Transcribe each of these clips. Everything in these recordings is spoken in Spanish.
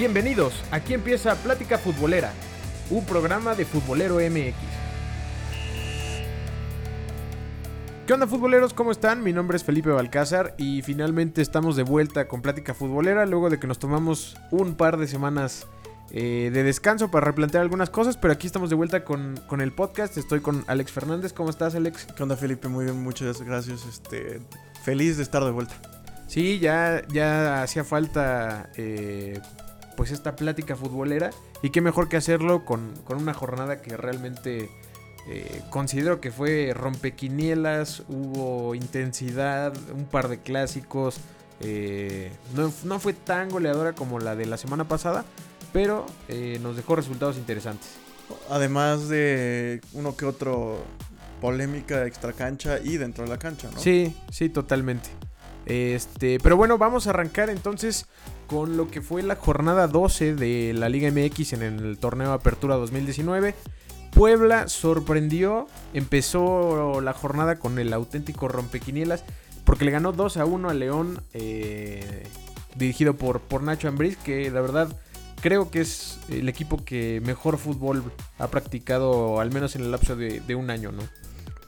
Bienvenidos, aquí empieza Plática Futbolera, un programa de Futbolero MX. ¿Qué onda futboleros? ¿Cómo están? Mi nombre es Felipe Balcázar y finalmente estamos de vuelta con Plática Futbolera luego de que nos tomamos un par de semanas eh, de descanso para replantear algunas cosas, pero aquí estamos de vuelta con, con, el podcast. Estoy con Alex Fernández. ¿Cómo estás, Alex? ¿Qué onda, Felipe? Muy bien, muchas gracias. Este, feliz de estar de vuelta. Sí, ya, ya hacía falta eh, pues esta plática futbolera y qué mejor que hacerlo con, con una jornada que realmente eh, considero que fue rompequinielas, hubo intensidad, un par de clásicos. Eh, no, no, fue tan goleadora como la de la semana pasada, pero eh, nos dejó resultados interesantes. Además de uno que otro polémica extra cancha y dentro de la cancha, ¿no? Sí, sí, totalmente. Este, pero bueno, vamos a arrancar entonces con lo que fue la jornada 12 de la Liga MX en el torneo Apertura 2019. Puebla sorprendió, empezó la jornada con el auténtico rompequinielas porque le ganó 2 a 1 a León eh, dirigido por, Nacho Ambriz que la verdad creo que es el equipo que mejor fútbol ha practicado, al menos en el lapso de, de un año, ¿no?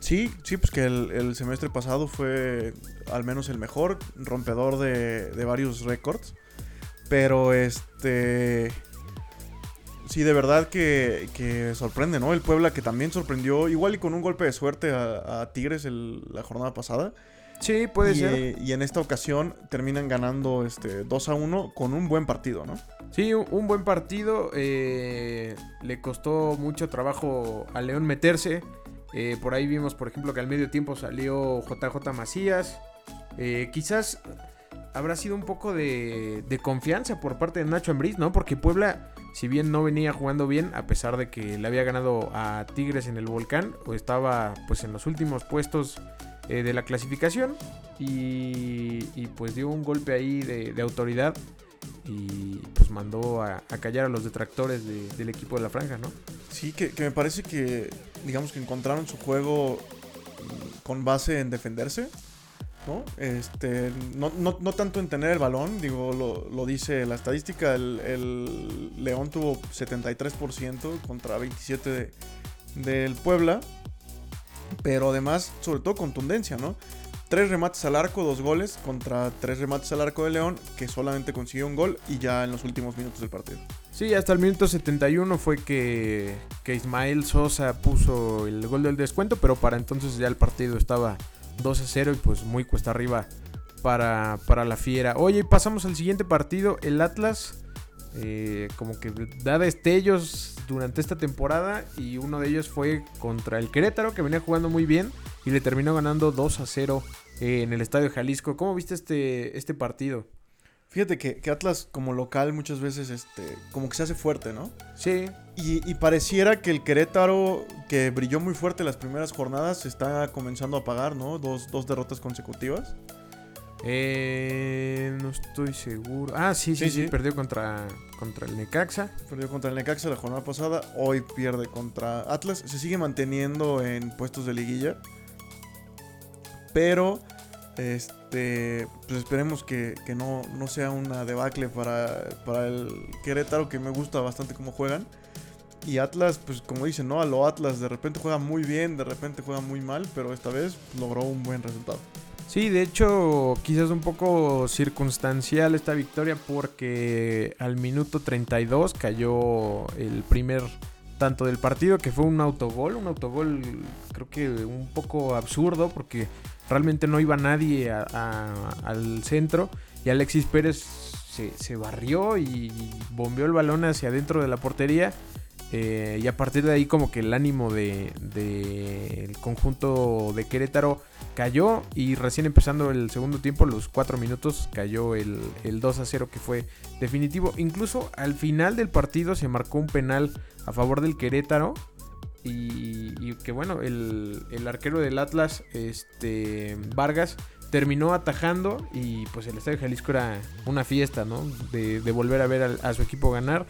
Sí, sí, pues que el, el, semestre pasado fue al menos el mejor, rompedor de, de varios récords. Pero este. Sí, de verdad que, que, sorprende, ¿no? El Puebla que también sorprendió, igual y con un golpe de suerte a, a Tigres el, la jornada pasada. Sí, puede y, ser. Eh, y en esta ocasión terminan ganando este 2 a 1 con un buen partido, ¿no? Sí, un, un buen partido. Eh, le costó mucho trabajo a León meterse. Eh, por ahí vimos, por ejemplo, que al medio tiempo salió JJ Macías. Eh, quizás habrá sido un poco de, confianza por parte de Nacho Ambriz, ¿no? Porque Puebla, si bien no venía jugando bien, a pesar de que le había ganado a Tigres en el Volcán, o estaba pues en los últimos puestos eh, de la clasificación, y, y, pues dio un golpe ahí de autoridad y pues mandó a, callar a los detractores de, del equipo de la franja, ¿no? Sí, que, me parece que, digamos que encontraron su juego con base en defenderse, ¿no? Este, no, no, no tanto en tener el balón, digo, lo, lo dice la estadística, el, el, León tuvo 73% contra 27% de, del Puebla, pero además, sobre todo contundencia, ¿no? Tres remates al arco, dos goles contra tres remates al arco de León, que solamente consiguió un gol y ya en los últimos minutos del partido. Sí, hasta el minuto 71 fue que, que Ismael Sosa puso el gol del descuento, pero para entonces ya el partido estaba 2 a 0 y pues muy cuesta arriba para, para la fiera. Oye, pasamos al siguiente partido, el Atlas. Eh, como que da destellos durante esta temporada y uno de ellos fue contra el Querétaro que venía jugando muy bien y le terminó ganando 2 a 0 eh, en el Estadio Jalisco. ¿Cómo viste este, este partido? Fíjate que, que, Atlas como local muchas veces este, como que se hace fuerte, ¿no? Sí. Y, y, pareciera que el Querétaro, que brilló muy fuerte las primeras jornadas, se está comenzando a apagar, ¿no? Dos, dos derrotas consecutivas. Eh, no estoy seguro. Ah, sí, sí, sí, perdió contra, contra el Necaxa. Perdió contra el Necaxa la jornada pasada. Hoy pierde contra Atlas. Se sigue manteniendo en puestos de liguilla. Pero, este, pues esperemos que, que no, no, sea una debacle para, para el Querétaro, que me gusta bastante cómo juegan. Y Atlas, pues como dicen, ¿no? A lo Atlas de repente juega muy bien, de repente juega muy mal, pero esta vez logró un buen resultado. Sí, de hecho, quizás un poco circunstancial esta victoria porque al minuto 32 cayó el primer tanto del partido, que fue un autogol, un autogol creo que un poco absurdo porque realmente no iba nadie a, al centro y Alexis Pérez se, se, barrió y bombeó el balón hacia adentro de la portería. Eh, y a partir de ahí como que el ánimo del de, de conjunto de Querétaro cayó y recién empezando el segundo tiempo, los 4 minutos, cayó el, el 2 a 0 que fue definitivo. Incluso al final del partido se marcó un penal a favor del Querétaro. Y, que bueno, el, el, arquero del Atlas, este Vargas, terminó atajando y pues el Estadio Jalisco era una fiesta, ¿no? De, de volver a ver a, su equipo ganar.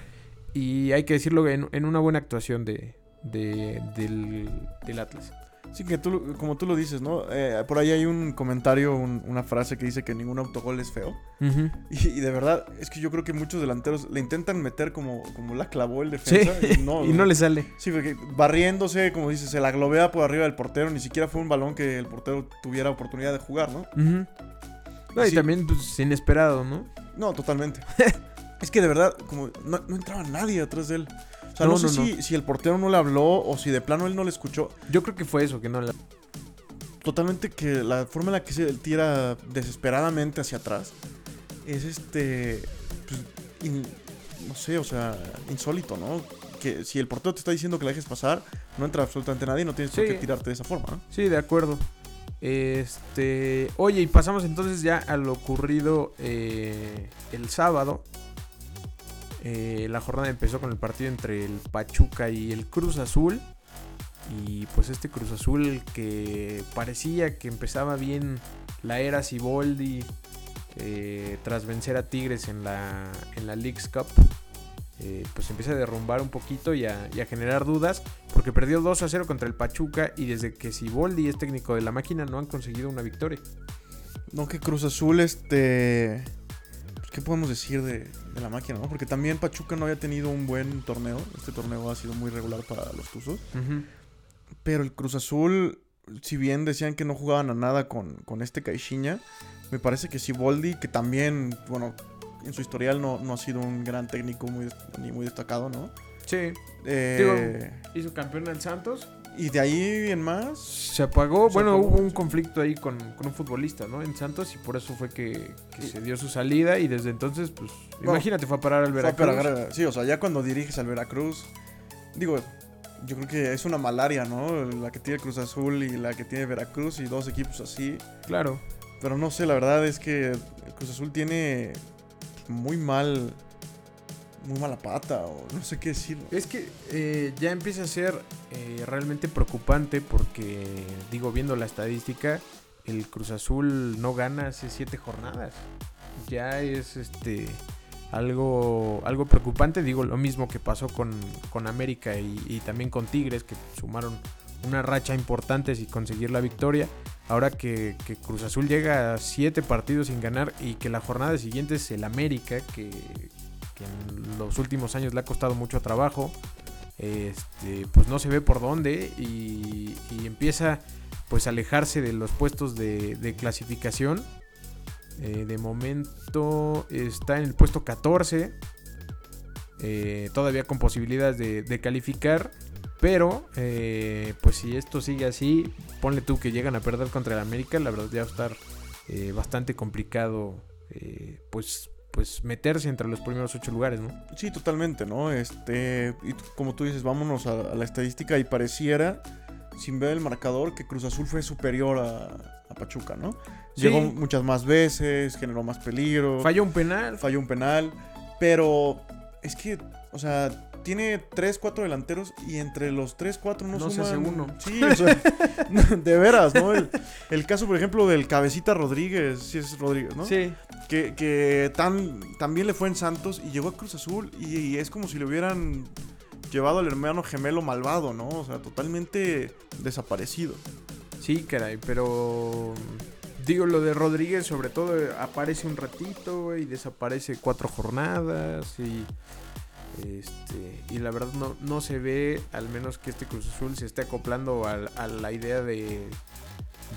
Y hay que decirlo en, en una buena actuación de, de del, del, Atlas. Sí, que tú, como tú lo dices, ¿no? Eh, por ahí hay un comentario, un- una frase que dice que ningún autogol es feo. Y, y de verdad, es que yo creo que muchos delanteros le intentan meter como, como la clavó el defensa. Sí, Y no, y no le sale. Sí, porque barriéndose, como dices, se la globea por arriba del portero. Ni siquiera fue un balón que el portero tuviera oportunidad de jugar, ¿no? Y Sí. también, pues, inesperado, ¿no? No, totalmente. es que de verdad, como no, no entraba nadie atrás de él. O sea, no, No, sé no. Si, si el portero no le habló o si de plano él no le escuchó. Yo creo que fue eso, que no la... Totalmente que la forma en la que se tira desesperadamente hacia atrás es este. Pues, in- no sé, o sea, insólito, ¿no? Que si el portero te está diciendo que la dejes pasar, no entra absolutamente nadie, no tienes por Sí. qué tirarte de esa forma, ¿no? Sí, de acuerdo. Este. Oye, y pasamos entonces ya a lo ocurrido eh, el sábado. Eh, la jornada empezó con el partido entre el Pachuca y el Cruz Azul. Y pues este Cruz Azul que parecía que empezaba bien la era Siboldi eh, tras vencer a Tigres en la, en la Leagues Cup. eh, pues empieza a derrumbar un poquito y a, y a generar dudas. Porque perdió 2 a 0 contra el Pachuca. Y desde que Siboldi es técnico de la máquina no han conseguido una victoria. No, que Cruz Azul, este. ¿Qué podemos decir de, de la máquina, no? Porque también Pachuca no había tenido un buen torneo. Este torneo ha sido muy regular para los Tuzos. Pero el Cruz Azul, si bien decían que no jugaban a nada con, con este Caixinha, me parece que Siboldi, que también, bueno, en su historial no, no ha sido un gran técnico muy, ni muy destacado, ¿no? Sí. Eh, Hizo campeón al Santos. Y de ahí en más, Se apagó. Se bueno, apagó, hubo un sí. conflicto ahí con, con un futbolista, ¿no? En Santos. Y por eso fue que, que se dio su salida. Y desde entonces, pues. No. imagínate, fue a parar al fue a Veracruz. parar- sí, o sea, ya cuando diriges al Veracruz, digo, yo creo que es una malaria, ¿no? La que tiene Cruz Azul y la que tiene Veracruz y dos equipos así. Claro. Pero no sé, la verdad es que Cruz Azul tiene muy mal, muy mala pata, o no sé qué decir. Es que eh, ya empieza a ser eh, realmente preocupante porque, digo, viendo la estadística, el Cruz Azul no gana hace siete jornadas. Ya es este algo, algo preocupante. Digo, lo mismo que pasó con, con América y, también con Tigres, que sumaron una racha importante sin conseguir la victoria. Ahora que, que Cruz Azul llega a siete partidos sin ganar y que la jornada siguiente es el América, que, que en los últimos años le ha costado mucho trabajo. Este, pues no se ve por dónde y, empieza pues a alejarse de los puestos de, clasificación. Eh, de momento está en el puesto 14. eh, todavía con posibilidades de, calificar. Pero, eh, pues si esto sigue así, ponle tú que llegan a perder contra el América, la verdad ya va a estar bastante complicado, pues, pues meterse entre los primeros ocho lugares, ¿no? Sí, totalmente, ¿no? Este, y como tú dices, vámonos a, a la estadística y pareciera, sin ver el marcador, que Cruz Azul fue superior a, a Pachuca, ¿no? Sí. Llegó muchas más veces, generó más peligro, Falló un penal, falló un penal, pero es que, o sea, tiene 3, 4 delanteros y entre los 3, 4 no, No se hace uno. Sí, o sea, de veras, ¿no? El, el caso, por ejemplo, del Cabecita Rodríguez, sí es Rodríguez, ¿no? Sí, Que, que tan, también le fue en Santos y llegó a Cruz Azul y, y es como si le hubieran llevado al hermano gemelo malvado, ¿no? O sea, totalmente desaparecido. sí, caray, pero digo lo de Rodríguez, sobre todo aparece un ratito y desaparece cuatro jornadas y este y la verdad no, no se ve, al menos que este Cruz Azul se esté acoplando a, la idea de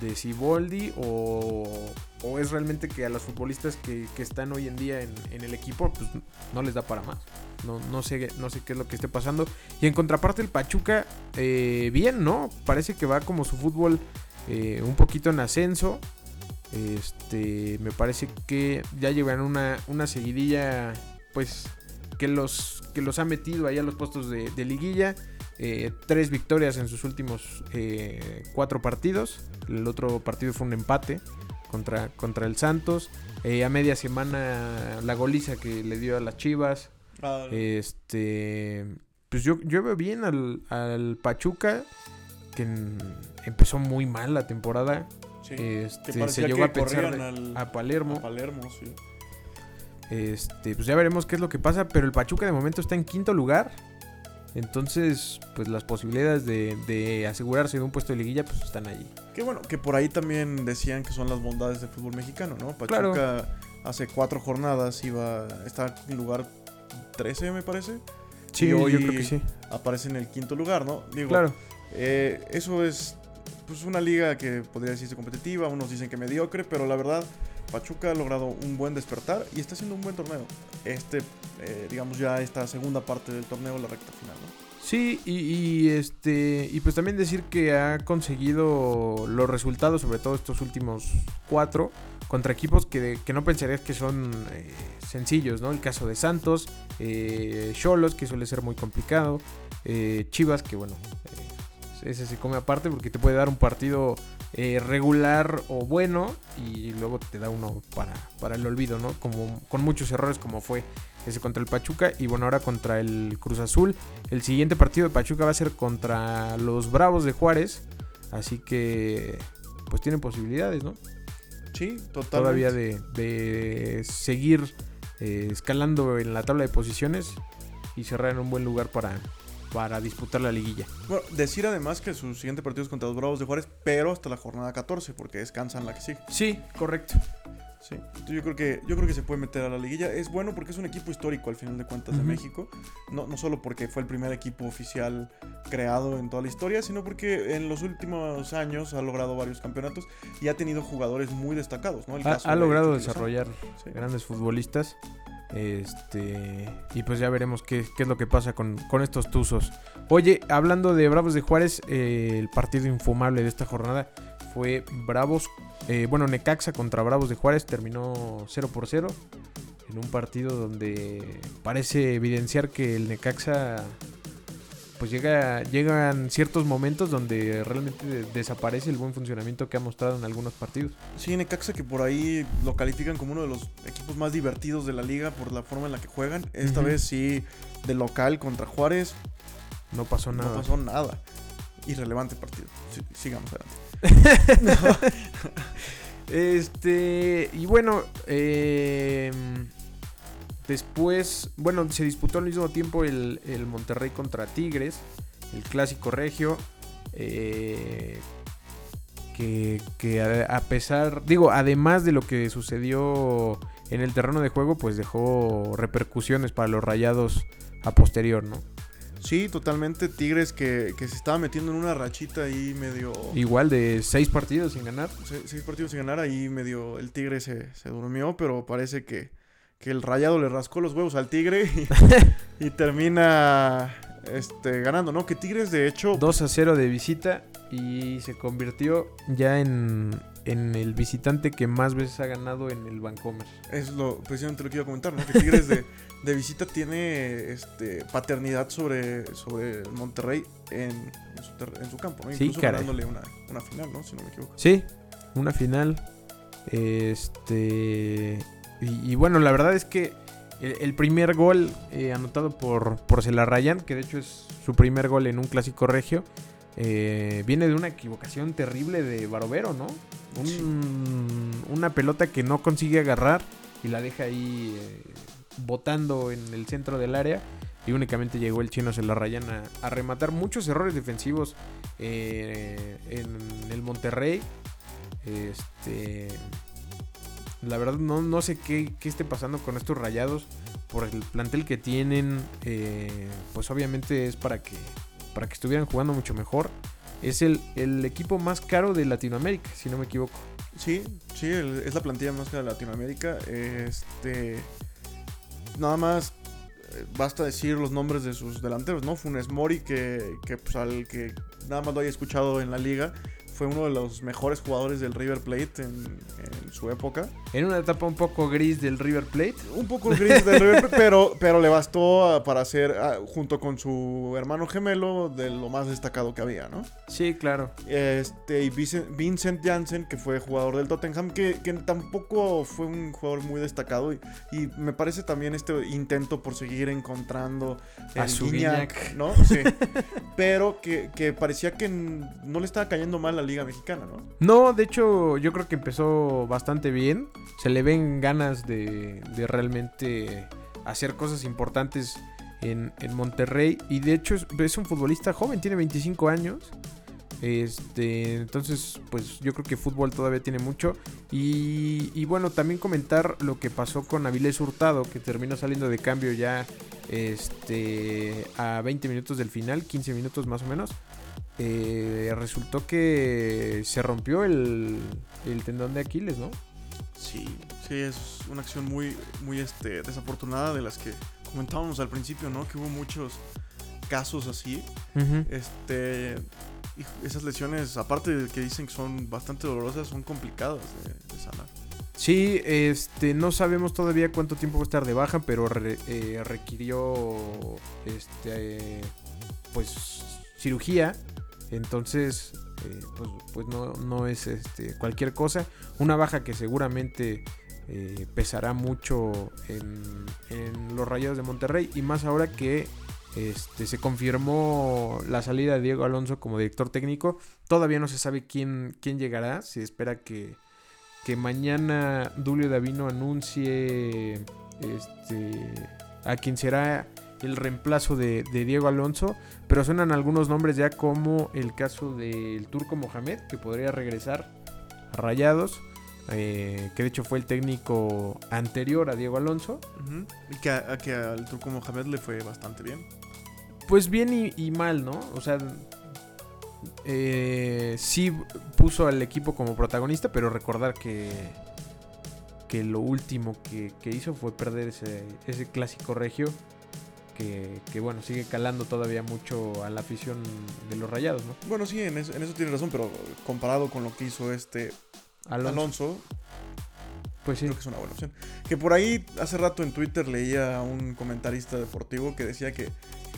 de Siboldi o, o es realmente que a los futbolistas que, que están hoy en día en, en el equipo pues no les da para más. No, no, sé, no sé qué es lo que esté pasando. Y en contraparte el Pachuca, eh, bien, ¿no? Parece que va como su fútbol eh, un poquito en ascenso. Este, me parece que ya llevan una, una seguidilla, pues, que los, que los ha metido ahí a los puestos de, de liguilla. Eh, tres victorias en sus últimos eh, cuatro partidos. El otro partido fue un empate contra, contra el Santos. Eh, a media semana la goliza que le dio a las Chivas. Este, pues yo, yo veo bien al, al Pachuca, que en- empezó muy mal la temporada. Sí. Este, se llegó que a pensar de- al- a Palermo. a Palermo, sí. Este, pues ya veremos qué es lo que pasa. Pero el Pachuca de momento está en quinto lugar. Entonces, pues las posibilidades de, de asegurarse de un puesto de liguilla, pues están allí. Qué bueno, que por ahí también decían que son las bondades del fútbol mexicano, ¿no? Pachuca Claro. hace cuatro jornadas iba, está en lugar 13, me parece. Sí, Y yo hoy creo que sí. Aparece en el quinto lugar, ¿no? Digo, Claro. eh, eso es pues una liga que podría decirse competitiva, unos dicen que mediocre, pero la verdad, Pachuca ha logrado un buen despertar y está haciendo un buen torneo. Este, eh, digamos, ya esta segunda parte del torneo, la recta final. Sí, y, este y pues también decir que ha conseguido los resultados, sobre todo estos últimos cuatro, contra equipos que, que no pensarías que son eh, sencillos, ¿no? El caso de Santos, eh, Cholos, que suele ser muy complicado, Chivas, que bueno, ese se come aparte porque te puede dar un partido eh, regular o bueno y luego te da uno para, para el olvido, ¿no? Como, con muchos errores como fue ese contra el Pachuca y bueno, ahora contra el Cruz Azul. El siguiente partido de Pachuca va a ser contra los Bravos de Juárez, así que pues tienen posibilidades, ¿no? Sí, totalmente. Todavía de, de seguir eh, escalando en la tabla de posiciones y cerrar en un buen lugar para, para disputar la liguilla. Bueno, decir además que su siguiente partido es contra los Bravos de Juárez, pero hasta la jornada 14, porque descansan la que sigue. Sí, correcto. Sí. Yo creo que yo creo que se puede meter a la liguilla. Es bueno porque es un equipo histórico al final de cuentas de Ujú. México. No, no solo porque fue el primer equipo oficial creado en toda la historia, sino porque en los últimos años ha logrado varios campeonatos y ha tenido jugadores muy destacados, ¿no? El Ha, caso ha de logrado desarrollar Sí. grandes futbolistas. Este. Y pues ya veremos qué, qué es lo que pasa con, con estos tuzos. Oye, hablando de Bravos de Juárez, eh, el partido infumable de esta jornada fue Bravos. eh, bueno, Necaxa contra Bravos de Juárez terminó 0 por 0. En un partido donde parece evidenciar que el Necaxa. Pues llega, llegan ciertos momentos donde realmente de- desaparece el buen funcionamiento que ha mostrado en algunos partidos. Sí, Necaxa que por ahí lo califican como uno de los equipos más divertidos de la liga por la forma en la que juegan. Esta vez sí, de local contra Juárez, No pasó nada. no pasó nada. Irrelevante partido. Sí, sigamos adelante. Este, y bueno, eh, después, bueno, se disputó al mismo tiempo el, el Monterrey contra Tigres, el clásico regio, eh, que, que a, a pesar, digo, además de lo que sucedió en el terreno de juego, pues dejó repercusiones para los rayados a posterior, ¿no? Sí, totalmente. Tigres que, que se estaba metiendo en una rachita ahí medio... Igual de seis partidos sin ganar. se- Seis partidos sin ganar, ahí medio el Tigre se, se durmió, pero parece que, que el rayado le rascó los huevos al Tigre y, y termina este, ganando, ¿no? Que Tigres de hecho... 2 a 0 de visita y se convirtió ya en, en el visitante que más veces ha ganado en el Vancomer. Es lo precisamente lo que iba a comentar, ¿no? Que Tigres de, de visita tiene este, paternidad sobre, sobre Monterrey en, en su, ter- en su campo, ¿no? Sí, Incluso caray. ganándole una, una final, ¿no? Si no me equivoco. Sí, una final. Este. Y, y bueno, la verdad es que el, el primer gol eh, anotado por, por Celarrayán, que de hecho es su primer gol en un clásico regio, eh, viene de una equivocación terrible de Barovero, ¿no? Un- una pelota que no consigue agarrar y la deja ahí eh, botando en el centro del área. Y únicamente llegó el chino Celarrayán a, a rematar muchos errores defensivos en el Monterrey. Este. La verdad, no, no sé qué, qué esté pasando con estos rayados. Por el plantel que tienen. eh, pues obviamente es para que. Para que estuvieran jugando mucho mejor. Es el, el equipo más caro de Latinoamérica, si no me equivoco. Sí, sí, es la plantilla más cara de Latinoamérica. Este. Nada más. eh, Basta decir los nombres de sus delanteros, ¿no? Funes Mori, que, que pues, al que nada más lo haya escuchado en la liga, fue uno de los mejores jugadores del River Plate en, en su época. En una etapa un poco gris del River Plate. Un poco gris del River Plate, pero, pero le bastó ah, para ser, ah, junto con su hermano gemelo, de lo más destacado que había, ¿no? Sí, claro. Este, y Vincent, Vincent Janssen, que fue jugador del Tottenham, que, que tampoco fue un jugador muy destacado. Y, y me parece también este intento por seguir encontrando A su. ¿no? Sí. Pero que, que parecía que no le estaba cayendo mal la Liga Mexicana, ¿no? No, de hecho, yo creo que empezó bastante bien. Se le ven ganas de, de realmente hacer cosas importantes en, en Monterrey. Y de hecho es, es un futbolista joven, tiene 25 años. Este, entonces, pues yo creo que fútbol todavía tiene mucho. Y, y, bueno, también comentar lo que pasó con Avilés Hurtado, que terminó saliendo de cambio ya este, a 20 minutos del final, 15 minutos más o menos. Eh, resultó que se rompió el, el, tendón de Aquiles, ¿no? Sí, sí, es una acción muy, muy este, desafortunada de las que comentábamos al principio, ¿no? Que hubo muchos casos así. Uh -huh. Este esas lesiones, aparte de que dicen que son bastante dolorosas, son complicadas de, de sanar. Sí, este, no sabemos todavía cuánto tiempo va a estar de baja, pero re, eh, requirió, este, eh, pues, cirugía. Entonces, eh, pues, pues no, no, es este, cualquier cosa. Una baja que seguramente eh, pesará mucho en, en los Rayados de Monterrey. Y más ahora que este, se confirmó la salida de Diego Alonso como director técnico. Todavía no se sabe quién, quién llegará. Se espera que, que mañana Dulio Davino anuncie este, a quien será el reemplazo de, de, Diego Alonso. Pero suenan algunos nombres ya como el caso del Turco Mohamed, que podría regresar a Rayados. Eh, que de hecho fue el técnico anterior a Diego Alonso. Uh -huh. Y que, a, que, al Turco Mohamed le fue bastante bien. Pues bien y, y mal, ¿no? O sea, eh, sí puso al equipo como protagonista, pero recordar que, que lo último que, que hizo fue perder ese, ese clásico regio. Que, que, bueno, sigue calando todavía mucho a la afición de los rayados, ¿no? Bueno, sí, en eso, en eso tiene razón, pero comparado con lo que hizo este Alonso, Alonso pues sí. Creo que es una buena opción. Que por ahí hace rato en Twitter leía a un comentarista deportivo que decía que,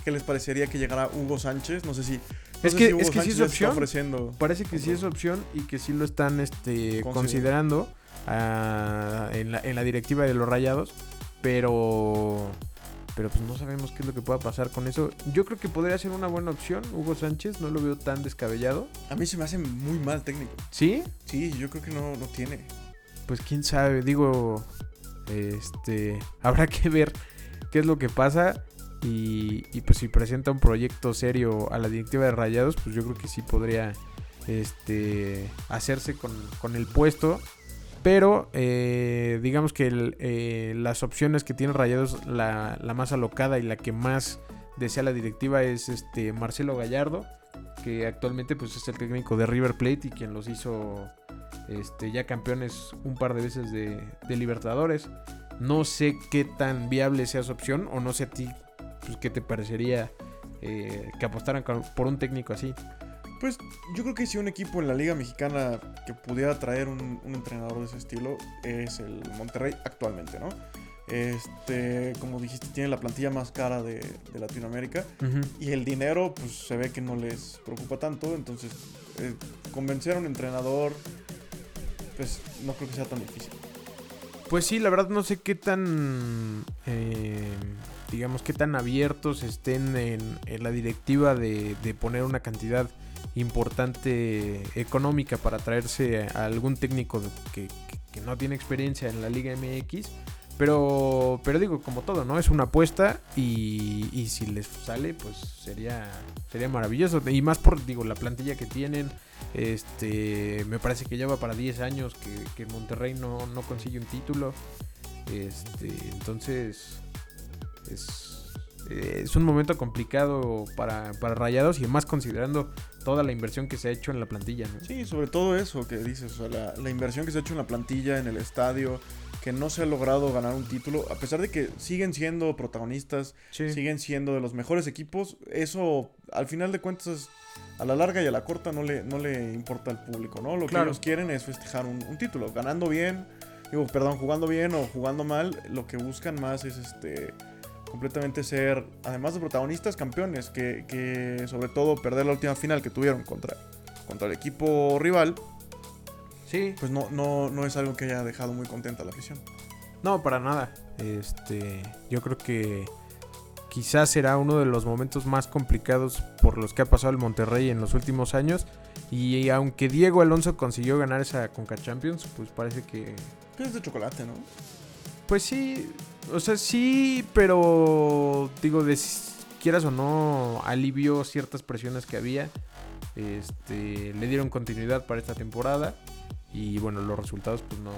que les parecería que llegara Hugo Sánchez. No sé si. No es, que, si Hugo es que sí es opción. Ofreciendo Parece que sí es opción y que sí lo están este, considerando uh, en, la, en la directiva de los Rayados. Pero. Pero pues no sabemos qué es lo que pueda pasar con eso. Yo creo que podría ser una buena opción. Hugo Sánchez, no lo veo tan descabellado. A mí se me hace muy mal técnico. ¿Sí? Sí, yo creo que no, no tiene pues quién sabe, digo, este, habrá que ver qué es lo que pasa y, y, pues si presenta un proyecto serio a la directiva de Rayados, pues yo creo que sí podría este, hacerse con, con el puesto. Pero eh, digamos que eh, las opciones que tiene Rayados, la, la, más alocada y la que más desea la directiva es este Marcelo Gallardo, que actualmente pues, es el técnico de River Plate y quien los hizo este, ya campeones un par de veces de, de, Libertadores. No sé qué tan viable sea su opción o no sé a ti pues, qué te parecería eh, que apostaran por un técnico así. Pues yo creo que si un equipo en la Liga Mexicana que pudiera traer un, un entrenador de ese estilo es el Monterrey actualmente, ¿no? Este, como dijiste, tiene la plantilla más cara de, de Latinoamérica uh -huh. y el dinero, pues se ve que no les preocupa tanto. Entonces, eh, convencer a un entrenador pues no creo que sea tan difícil. Pues sí, la verdad no sé qué tan, eh, digamos, qué tan abiertos estén en, en la directiva de, de, poner una cantidad importante económica para traerse a algún técnico que, no tiene experiencia en la Liga MX. Pero, pero digo, como todo, ¿no? Es una apuesta y, y, si les sale, pues sería, sería maravilloso. Y más por, digo, la plantilla que tienen. Este, me parece que lleva para 10 años que, que Monterrey no, no, consigue un título. Este, entonces, es, es un momento complicado para, para Rayados y más considerando toda la inversión que se ha hecho en la plantilla, ¿no? Sí, sobre todo eso que dices, o sea, la, la inversión que se ha hecho en la plantilla, en el estadio que no se ha logrado ganar un título, a pesar de que siguen siendo protagonistas, sí. siguen siendo de los mejores equipos, eso al final de cuentas a la larga y a la corta no le, no le importa al público, ¿no? Lo claro. que ellos quieren es festejar un, un, título, ganando bien, digo, perdón, jugando bien o jugando mal, lo que buscan más es este completamente ser, además de protagonistas, campeones, que, que sobre todo perder la última final que tuvieron contra, contra el equipo rival, Sí. Pues no, no, no es algo que haya dejado muy contenta a la afición. No, para nada. Este, yo creo que quizás será uno de los momentos más complicados por los que ha pasado el Monterrey en los últimos años. Y aunque Diego Alonso consiguió ganar esa Conca Champions, pues parece que. Es de chocolate, ¿no? Pues sí. O sea, sí, pero digo, de, quieras o no, alivió ciertas presiones que había. Este, le dieron continuidad para esta temporada. Y bueno, los resultados pues no,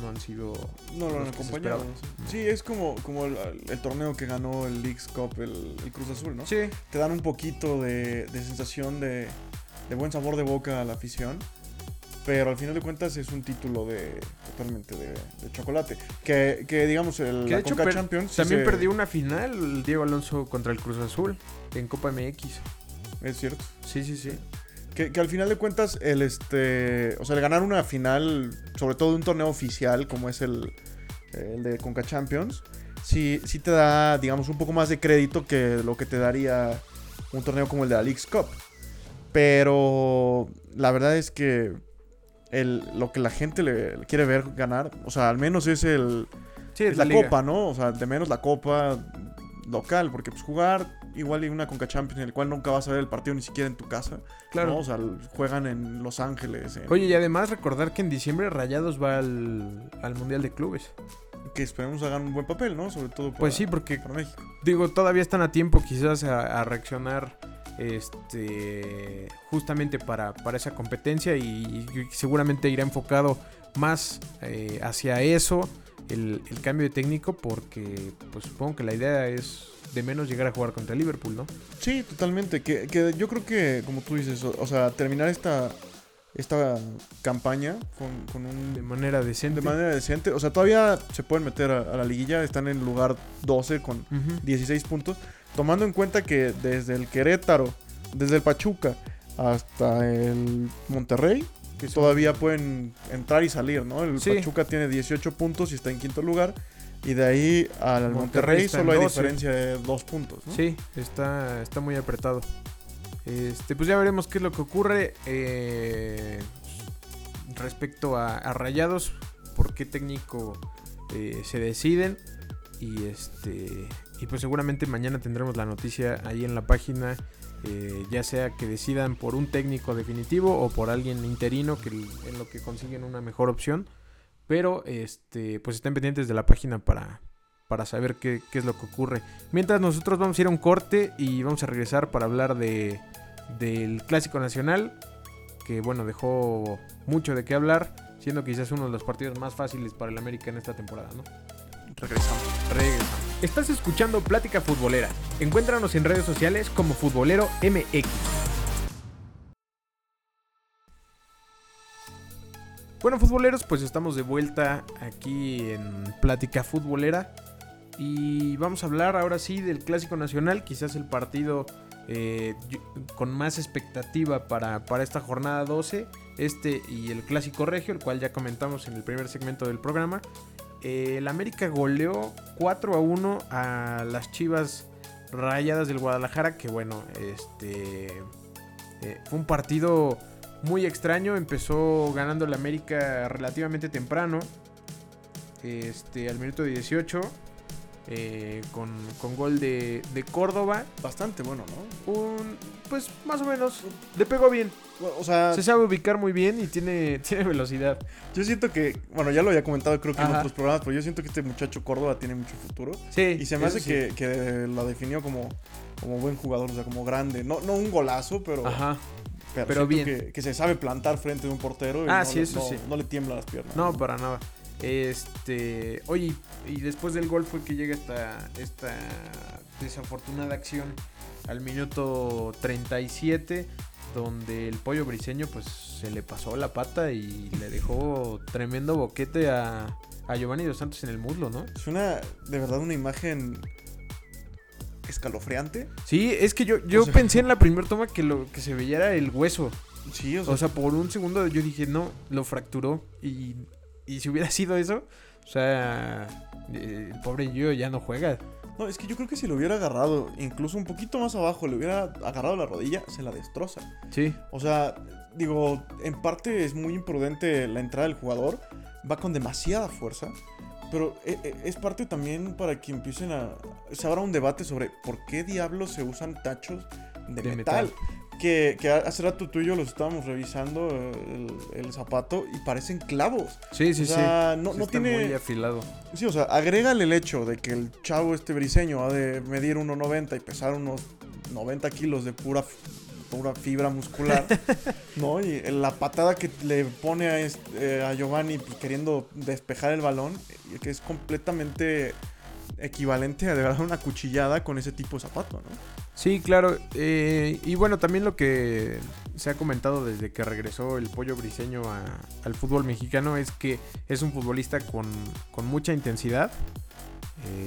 no han sido... No lo han acompañado. Sí, es como, como el, el torneo que ganó el Leagues Cup, el, el Cruz Azul, ¿no? Sí, Te dan un poquito de, de sensación de, de buen sabor de boca a la afición. Pero al final de cuentas es un título de totalmente de, de chocolate. Que, que digamos, el, que la hecho Conca Champions sí también se- perdió una final Diego Alonso contra el Cruz Azul en Copa MX. Es cierto. Sí, sí, sí. Que, que al final de cuentas, el este. O sea, el ganar una final, sobre todo de un torneo oficial como es el, el de Conca Champions, sí, sí te da, digamos, un poco más de crédito que lo que te daría un torneo como el de la League's Cup. Pero la verdad es que el, lo que la gente le, quiere ver ganar, o sea, al menos es el, Sí, es es la, copa, ¿no? O sea, de menos la copa local, porque pues jugar igual y una Conca Champions en el cual nunca vas a ver el partido ni siquiera en tu casa. Claro. ¿no? O sea, juegan en Los Ángeles, en- Oye, y además recordar que en diciembre Rayados va al, al Mundial de Clubes. que esperemos hagan un buen papel, ¿no? Sobre todo para, Pues sí, porque para México. digo, todavía están a tiempo quizás a, a reaccionar este justamente para, para esa competencia y, y seguramente irá enfocado más eh, hacia eso el, el cambio de técnico porque pues supongo que la idea es de menos llegar a jugar contra Liverpool, ¿no? Sí, totalmente. Que, que yo creo que, como tú dices, o, o sea, terminar esta, esta campaña con, con un... De manera decente. de manera decente. O sea, todavía se pueden meter a, a la liguilla. Están en lugar 12 con Ujú. 16 puntos. Tomando en cuenta que desde el Querétaro, desde el Pachuca hasta el Monterrey, Que todavía pueden entrar y salir, ¿no? El Sí. Pachuca tiene 18 puntos y está en quinto lugar. Y de ahí al Monterrey solo hay 12. diferencia de dos puntos, ¿no? Sí, está, está muy apretado. Este, pues ya veremos qué es lo que ocurre eh, respecto a, a Rayados, por qué técnico eh, se deciden. Y este. Y pues seguramente mañana tendremos la noticia ahí en la página. eh, ya sea que decidan por un técnico definitivo o por alguien interino que en lo que consiguen una mejor opción. Pero este, pues estén pendientes de la página para, para saber qué, qué es lo que ocurre. Mientras nosotros vamos a ir a un corte y vamos a regresar para hablar de, del Clásico Nacional, que bueno, dejó mucho de qué hablar, siendo quizás uno de los partidos más fáciles para el América en esta temporada, ¿no? Regresamos. Regresamos. Estás escuchando Plática Futbolera. Encuéntranos en redes sociales como Futbolero MX. Bueno, futboleros, pues estamos de vuelta aquí en Plática Futbolera. Y vamos a hablar ahora sí del Clásico Nacional, quizás el partido eh, con más expectativa para, para esta jornada 12. Este y el Clásico Regio, el cual ya comentamos en el primer segmento del programa. Eh, el América goleó 4 a 1 a las Chivas Rayadas del Guadalajara, que bueno, este eh, fue un partido muy extraño. Empezó ganando el América relativamente temprano, este al minuto 18, eh, con, con gol de, de Córdoba. Bastante bueno, ¿no? Un, pues más o menos, le pegó bien. O sea, Se sabe ubicar muy bien y tiene, tiene velocidad. yo siento que, bueno, ya lo había comentado creo que en otros programas, pero yo siento que este muchacho Córdoba tiene mucho futuro. Sí, Y se me hace sí. que, que lo definió como, como buen jugador, o sea, como grande. No, no un golazo, pero, Ajá. pero, bien. Que, que se sabe plantar frente de un portero y Ah, no, sí, eso no- sí. no le tiemblan las piernas. No, para nada. Este, oye, y después del gol fue que llega esta, esta desafortunada acción al minuto 37, donde el pollo briseño pues se le pasó la pata y le dejó tremendo boquete a, a Giovanni Dos Santos en el muslo, ¿no? Es una, de verdad, una imagen escalofriante. Sí, es que yo, yo O sea- pensé en la primera toma que lo que se veía era el hueso. Sí, o sea, O sea, por un segundo yo dije, no, lo fracturó. Y, y si hubiera sido eso, o sea, eh, el pobre yo ya no juega. no, es que yo creo que si lo hubiera agarrado, incluso un poquito más abajo, le hubiera agarrado la rodilla, se la destroza. Sí. O sea, digo, en parte es muy imprudente la entrada del jugador. Va con demasiada fuerza. Pero e- e- es parte también para que empiecen a... Se abra un debate sobre por qué diablos se usan tachos de, De metal. metal. Que, que hace rato tú y yo los estábamos revisando el, el zapato y parecen clavos. Sí, sí, O sea, sí. no, Sí no está tiene... muy afilado. Sí, o sea, agrégale el hecho de que el chavo este briseño ha de medir 1.90 y pesar unos 90 kilos de pura, pura fibra muscular, ¿no? Y la patada que le pone a, este- a Giovanni pues, queriendo despejar el balón, que es completamente equivalente a de verdad una cuchillada con ese tipo de zapato, ¿no? Sí, claro. eh, y bueno, también lo que se ha comentado desde que regresó el pollo briseño a- al fútbol mexicano es que es un futbolista con, con mucha intensidad.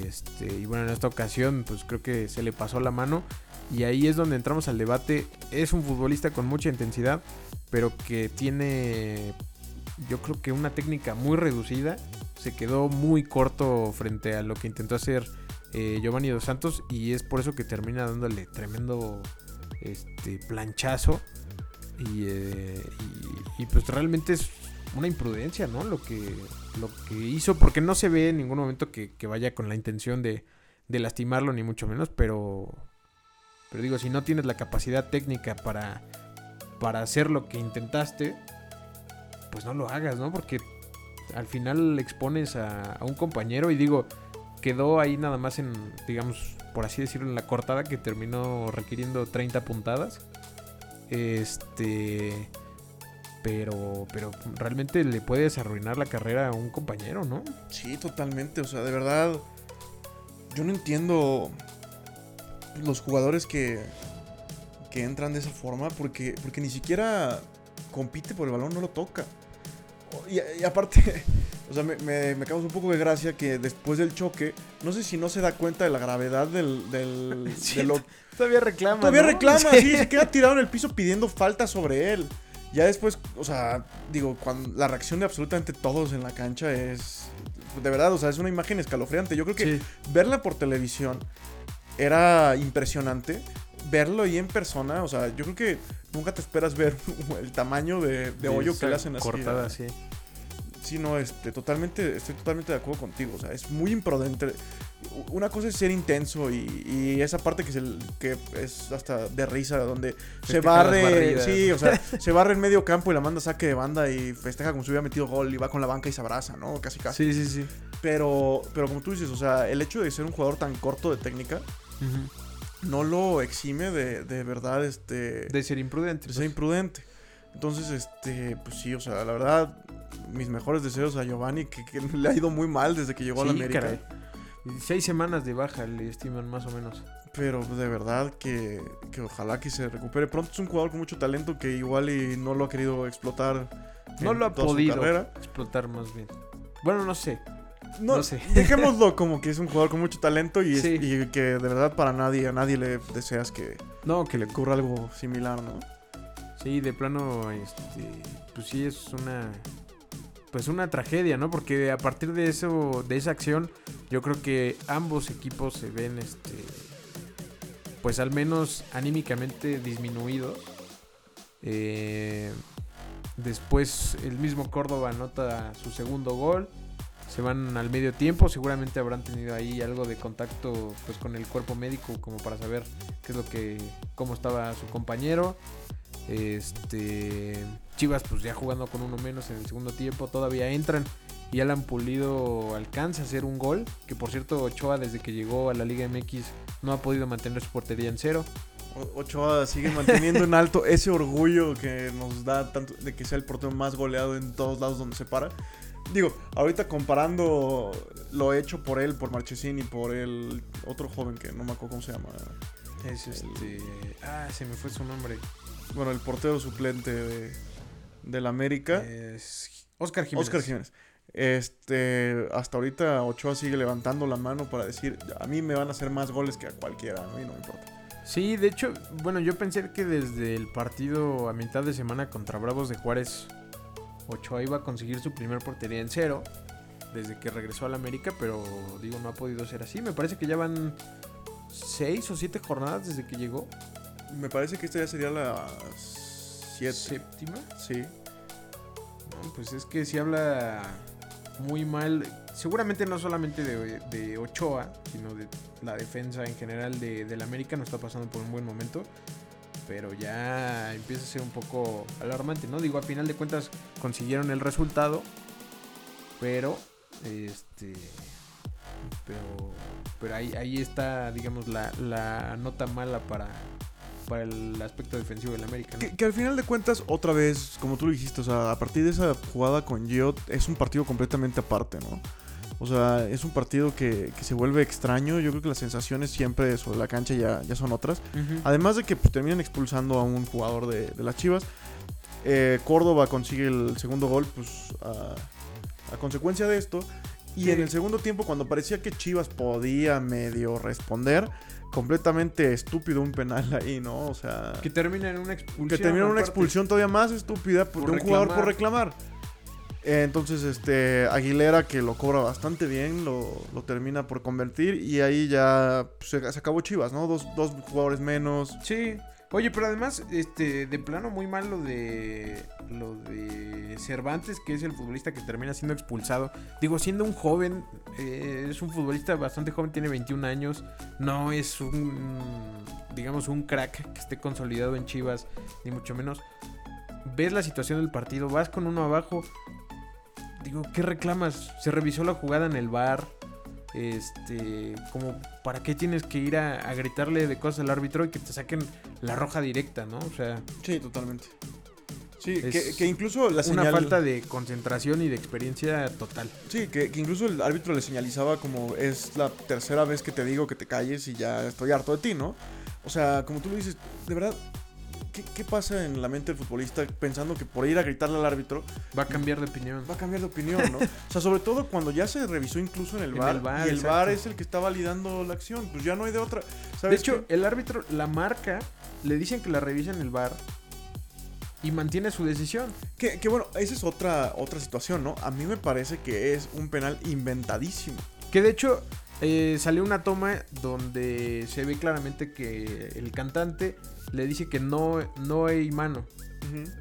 Este, y bueno, en esta ocasión, pues creo que se le pasó la mano. Y ahí es donde entramos al debate. Es un futbolista con mucha intensidad, pero que tiene, yo creo que una técnica muy reducida. Se quedó muy corto frente a lo que intentó hacer eh, Giovanni Dos Santos y es por eso que termina dándole tremendo este planchazo y, eh, y- pues realmente es una imprudencia, ¿no? Lo que, lo que hizo, porque no se ve en ningún momento que, vaya con la intención de, lastimarlo, ni mucho menos, pero, pero digo, si no tienes la capacidad técnica para, para hacer lo que intentaste, pues no lo hagas, ¿no? Porque al final expones a un compañero y digo, quedó ahí nada más en, digamos, por así decirlo, en la cortada que terminó requiriendo 30 puntadas. Este. Pero, pero realmente le puedes arruinar la carrera a un compañero, ¿no? Sí, totalmente. O sea, de verdad, yo no entiendo los jugadores que, que entran de esa forma porque, porque ni siquiera compite por el balón, no lo toca. Y, y aparte, o sea, me, me, me causa un poco de gracia que después del choque, no sé si no se da cuenta de la gravedad del, del, Sí, de lo Todavía reclama. Todavía ¿no? reclama, Sí. sí, se queda tirado en el piso pidiendo falta sobre él. Ya después, o sea, digo, cuando la reacción de absolutamente todos en la cancha es. De verdad, o sea, es una imagen escalofriante. Yo creo que Sí. verla por televisión era impresionante. Verlo ahí en persona, o sea, yo creo que nunca te esperas ver el tamaño de, de hoyo que le hacen así. Cortada, ¿no? Sí. No, este, totalmente, estoy totalmente de acuerdo contigo. O sea, es muy imprudente. Una cosa es ser intenso y, y esa parte que, se, que es hasta de risa, donde se las barre. Sí, o sea, se barre en medio campo y la manda saque de banda y festeja como si hubiera metido gol y va con la banca y se abraza, ¿no? Casi casi. Sí, sí, sí. Pero, pero como tú dices, o sea, el hecho de ser un jugador tan corto de técnica no lo exime de, de verdad, este De ser imprudente. de ser imprudente. Entonces, este, pues sí, o sea, la verdad, mis mejores deseos a Giovanni, que, que le ha ido muy mal desde que llegó a la Sí, América. caray. Seis semanas de baja le estiman más o menos. Pero de verdad que, que ojalá que se recupere pronto. Es un jugador con mucho talento que igual y no lo ha querido explotar. No en lo ha toda su podido carrera. explotar más bien. Bueno, no sé. No, No sé. Dejémoslo como que es un jugador con mucho talento y, es- Sí. y que de verdad para nadie, a nadie le deseas que No, que le ocurra algo similar, ¿no? Sí, de plano, este, pues sí es una, pues una tragedia, ¿no? Porque a partir de eso, de esa acción, yo creo que ambos equipos se ven, este, pues al menos anímicamente disminuidos. Eh, después el mismo Córdoba anota su segundo gol. Se van al medio tiempo, seguramente habrán tenido ahí algo de contacto pues con el cuerpo médico como para saber qué es lo que cómo estaba su compañero. Este Chivas pues ya jugando con uno menos en el segundo tiempo, todavía entran y Alan Pulido alcanza a hacer un gol, que por cierto Ochoa desde que llegó a la Liga MX no ha podido mantener su portería en cero. O- Ochoa sigue manteniendo en alto ese orgullo que nos da tanto de que sea el portero más goleado en todos lados donde se para. Digo, ahorita comparando lo hecho por él, por Marchesín y por el otro joven que no me acuerdo cómo se llama. Es este, ah, se me fue su nombre. Bueno, el portero suplente de, del América. Es Oscar Jiménez. Oscar Jiménez. Este, hasta ahorita Ochoa sigue levantando la mano para decir, a mí me van a hacer más goles que a cualquiera, ¿no? Y no me importa. Sí, de hecho, bueno, yo pensé que desde el partido a mitad de semana contra Bravos de Juárez, Ochoa iba a conseguir su primer portería en cero desde que regresó al América, pero digo, no ha podido ser así. Me parece que ya van seis o siete jornadas desde que llegó. Me parece que esta ya sería la 7. Séptima. Sí. No, pues es que si habla muy mal, seguramente no solamente de, de Ochoa, sino de la defensa en general de, del América, no está pasando por un buen momento. pero ya empieza a ser un poco alarmante, ¿no? Digo, a final de cuentas consiguieron el resultado, pero este pero pero ahí, ahí está, digamos, la, la nota mala para, para el aspecto defensivo del América. ¿no? Que, que al final de cuentas, otra vez, como tú lo dijiste, o sea, a partir de esa jugada con Gio, es un partido completamente aparte, ¿no? O sea, es un partido que, que se vuelve extraño. Yo creo que las sensaciones siempre sobre la cancha ya, ya son otras. Ujú. Además de que pues, terminan expulsando a un jugador de, de las Chivas. Eh, Córdoba consigue el segundo gol, pues a, a consecuencia de esto. Y Sí. en el segundo tiempo, cuando parecía que Chivas podía medio responder, completamente estúpido un penal ahí, ¿no? O sea, Que termina en una expulsión. que termina en una expulsión todavía más estúpida por, Por de un jugador por reclamar. reclamar. Eh, Entonces, este Aguilera, que lo cobra bastante bien, lo, lo termina por convertir. Y ahí ya pues, se, se acabó Chivas, ¿no? Dos, dos jugadores menos. Sí. Oye, pero además, este, de plano muy mal lo de lo de Cervantes, que es el futbolista que termina siendo expulsado. Digo, siendo un joven, eh, es un futbolista bastante joven, tiene 21 años, no es un, digamos, un crack que esté consolidado en Chivas, ni mucho menos. Ves la situación del partido, vas con uno abajo, digo, ¿qué reclamas? Se revisó la jugada en el bar. Este, como, ¿para qué tienes que ir a, a gritarle de cosas al árbitro y que te saquen la roja directa, ¿no? O sea, Sí, totalmente. Sí, que, que incluso la una señal... falta de concentración y de experiencia total. Sí, que, que incluso el árbitro le señalizaba como es la tercera vez que te digo que te calles y ya estoy harto de ti, ¿no? O sea, como tú lo dices, de verdad, ¿qué, qué pasa en la mente del futbolista pensando que por ir a gritarle al árbitro Va a cambiar de opinión. va a cambiar de opinión, ¿no? o sea, sobre todo cuando ya se revisó incluso en el En bar, el VAR, y el exacto. bar es el que está validando la acción, pues ya no hay de otra. De ¿Sabes hecho, qué? el árbitro la marca, le dicen que la revisa en el bar y mantiene su decisión. Que, que bueno, esa es otra, otra situación, ¿no? A mí me parece que es un penal inventadísimo. Que de hecho eh, salió una toma donde se ve claramente que el cantante le dice que no, no hay mano.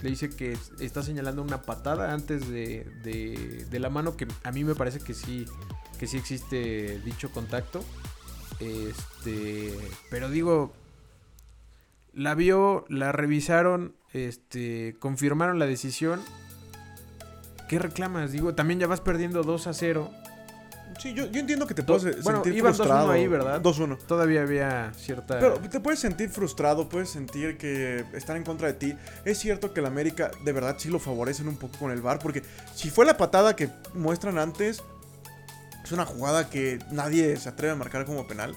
Le dice que es- está señalando una patada antes de, de- de la mano, que a mí me parece que sí, que sí existe dicho contacto. Este, pero digo, la vio, la revisaron, este, confirmaron la decisión. ¿Qué reclamas? Digo, también ya vas perdiendo 2 a 0. Sí, yo, yo entiendo que te Do- puedes bueno, sentir iban 2-1 frustrado. ahí, ¿verdad? 2-1. Todavía había cierta... Pero te puedes sentir frustrado, puedes sentir que están en contra de ti. Es cierto que el América de verdad sí lo favorecen un poco con el VAR, porque si fue la patada que muestran antes, es una jugada que nadie se atreve a marcar como penal.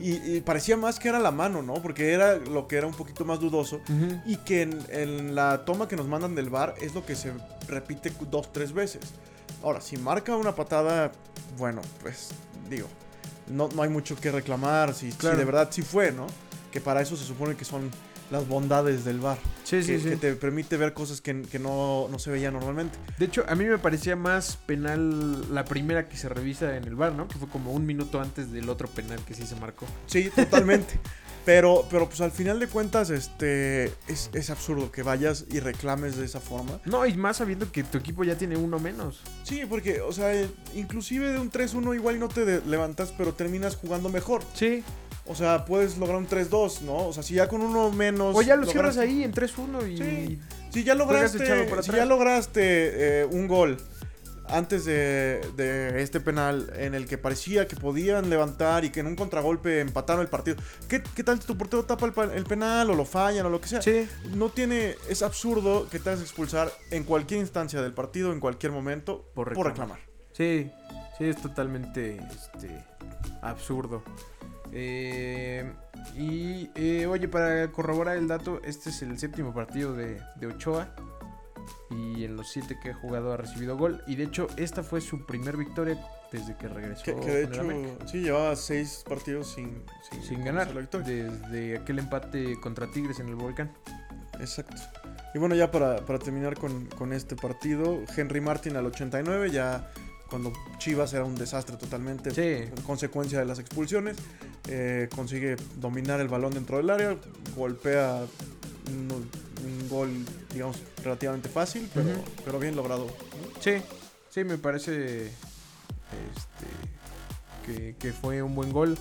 Y, y parecía más que era la mano, ¿no? Porque era lo que era un poquito más dudoso. Y que en, en la toma que nos mandan del VAR es lo que se repite dos, tres veces. Ahora, si marca una patada, bueno, pues digo, no, no hay mucho que reclamar. Si, de verdad sí fue, ¿no? Que para eso se supone que son las bondades del VAR. Sí, sí, que, sí. que te permite ver cosas que, que no, no se veían normalmente. De hecho, a mí me parecía más penal la primera que se revisa en el bar, ¿no? Que fue como un minuto antes del otro penal que sí se marcó. Sí, totalmente. pero, pero pues al final de cuentas, este es, es absurdo que vayas y reclames de esa forma. No, y más sabiendo que tu equipo ya tiene uno menos. Sí, porque, o sea, eh, inclusive de un 3-1 igual no te levantas, pero terminas jugando mejor. Sí. O sea, puedes lograr un 3-2, ¿no? O sea, si ya con uno menos... O ya lo cierras ahí en 3-1 y... Sí. Si ya lograste, si ya lograste eh, un gol antes de, de este penal en el que parecía que podían levantar y que en un contragolpe empataron el partido. ¿Qué, qué tal si tu portero tapa el, penal o lo fallan o lo que sea? Sí. No tiene... Es absurdo que te hagas expulsar en cualquier instancia del partido, en cualquier momento, Por por reclamar. reclamar. Sí, sí, es totalmente este, absurdo. Eh, y eh, oye, para corroborar el dato, este es el séptimo partido de, de Ochoa. Y en los siete que ha jugado ha recibido gol. Y de hecho, esta fue su primer victoria desde que regresó. Que, que de América. hecho, sí, llevaba seis partidos sin, sin, sin ganar. la. Desde aquel empate contra Tigres en el Volcán. Exacto. Y bueno, ya para, para terminar con, con este partido, Henry Martin al 89, ya cuando Chivas era un desastre totalmente, Sí. consecuencia de las expulsiones, eh, consigue dominar el balón dentro del área, golpea un, gol, digamos, relativamente fácil, pero, pero bien logrado. ¿no? Sí, sí, me parece este, que, que fue un buen gol.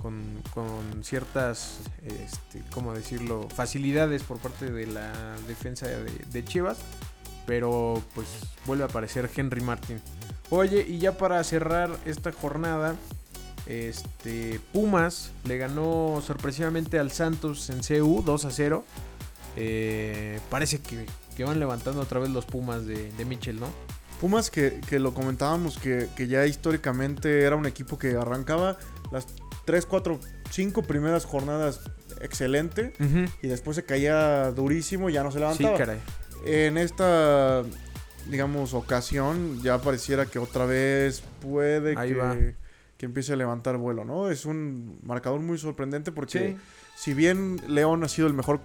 con, con ciertas, este, ¿cómo decirlo?, facilidades por parte de la defensa de, de Chivas. Pero pues vuelve a aparecer Henry Martin. Oye, y ya para cerrar esta jornada, este Pumas le ganó sorpresivamente al Santos en CU 2 a 0. Eh, parece que, que, van levantando otra vez los Pumas de, de Mitchell, ¿no? Pumas que, que lo comentábamos, que, que, ya históricamente era un equipo que arrancaba las 3, 4, 5 primeras jornadas excelente uh -huh. y después se caía durísimo y ya no se levantaba. Sí, caray. En esta, digamos, ocasión ya pareciera que otra vez puede Ahí que, va. que empiece a levantar vuelo, ¿no? Es un marcador muy sorprendente porque sí. Si bien León ha sido el mejor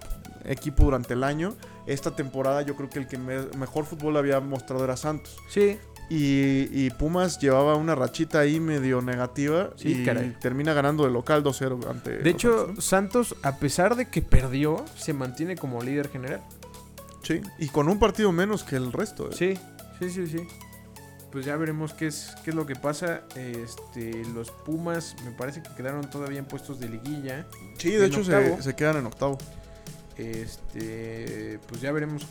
equipo durante el año, esta temporada yo creo que el que me mejor fútbol había mostrado era Santos. Sí. Y, y, Pumas llevaba una rachita ahí medio negativa sí, y caray. termina ganando de local 2-0 ante... De hecho. Santos, a pesar de que perdió, se mantiene como líder general. Sí, y con un partido menos que el resto. ¿eh? Sí, sí, sí, sí. Pues ya veremos qué es, qué es lo que pasa. Este, los Pumas me parece que quedaron todavía en puestos de liguilla. Sí, de hecho se, se, quedan en octavo. Este, pues ya veremos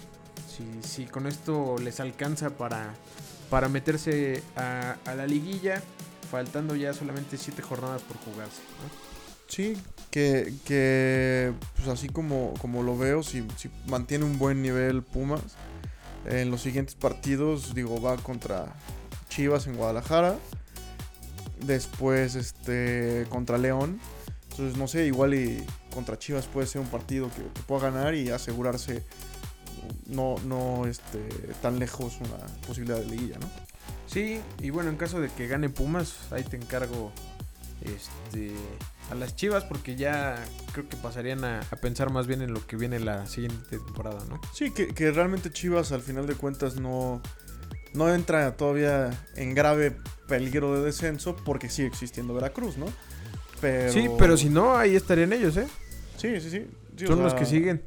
si, si con esto les alcanza para, para meterse a, a, la liguilla, faltando ya solamente siete jornadas por jugarse. ¿no? Sí, que, que pues así como, como lo veo, si, si, mantiene un buen nivel Pumas, en los siguientes partidos, digo, va contra Chivas en Guadalajara, después este contra León, entonces no sé, igual y contra Chivas puede ser un partido que, que pueda ganar y asegurarse no, no este, tan lejos una posibilidad de liguilla, ¿no? Sí, y bueno, en caso de que gane Pumas, ahí te encargo este a las Chivas porque ya creo que pasarían a, a, pensar más bien en lo que viene la siguiente temporada, ¿no? Sí, que, que, realmente Chivas al final de cuentas no, no entra todavía en grave peligro de descenso porque sigue existiendo Veracruz, ¿no? Pero... Sí, pero si no, ahí estarían ellos, ¿eh? Sí, sí, sí. sí Son sea, los que siguen.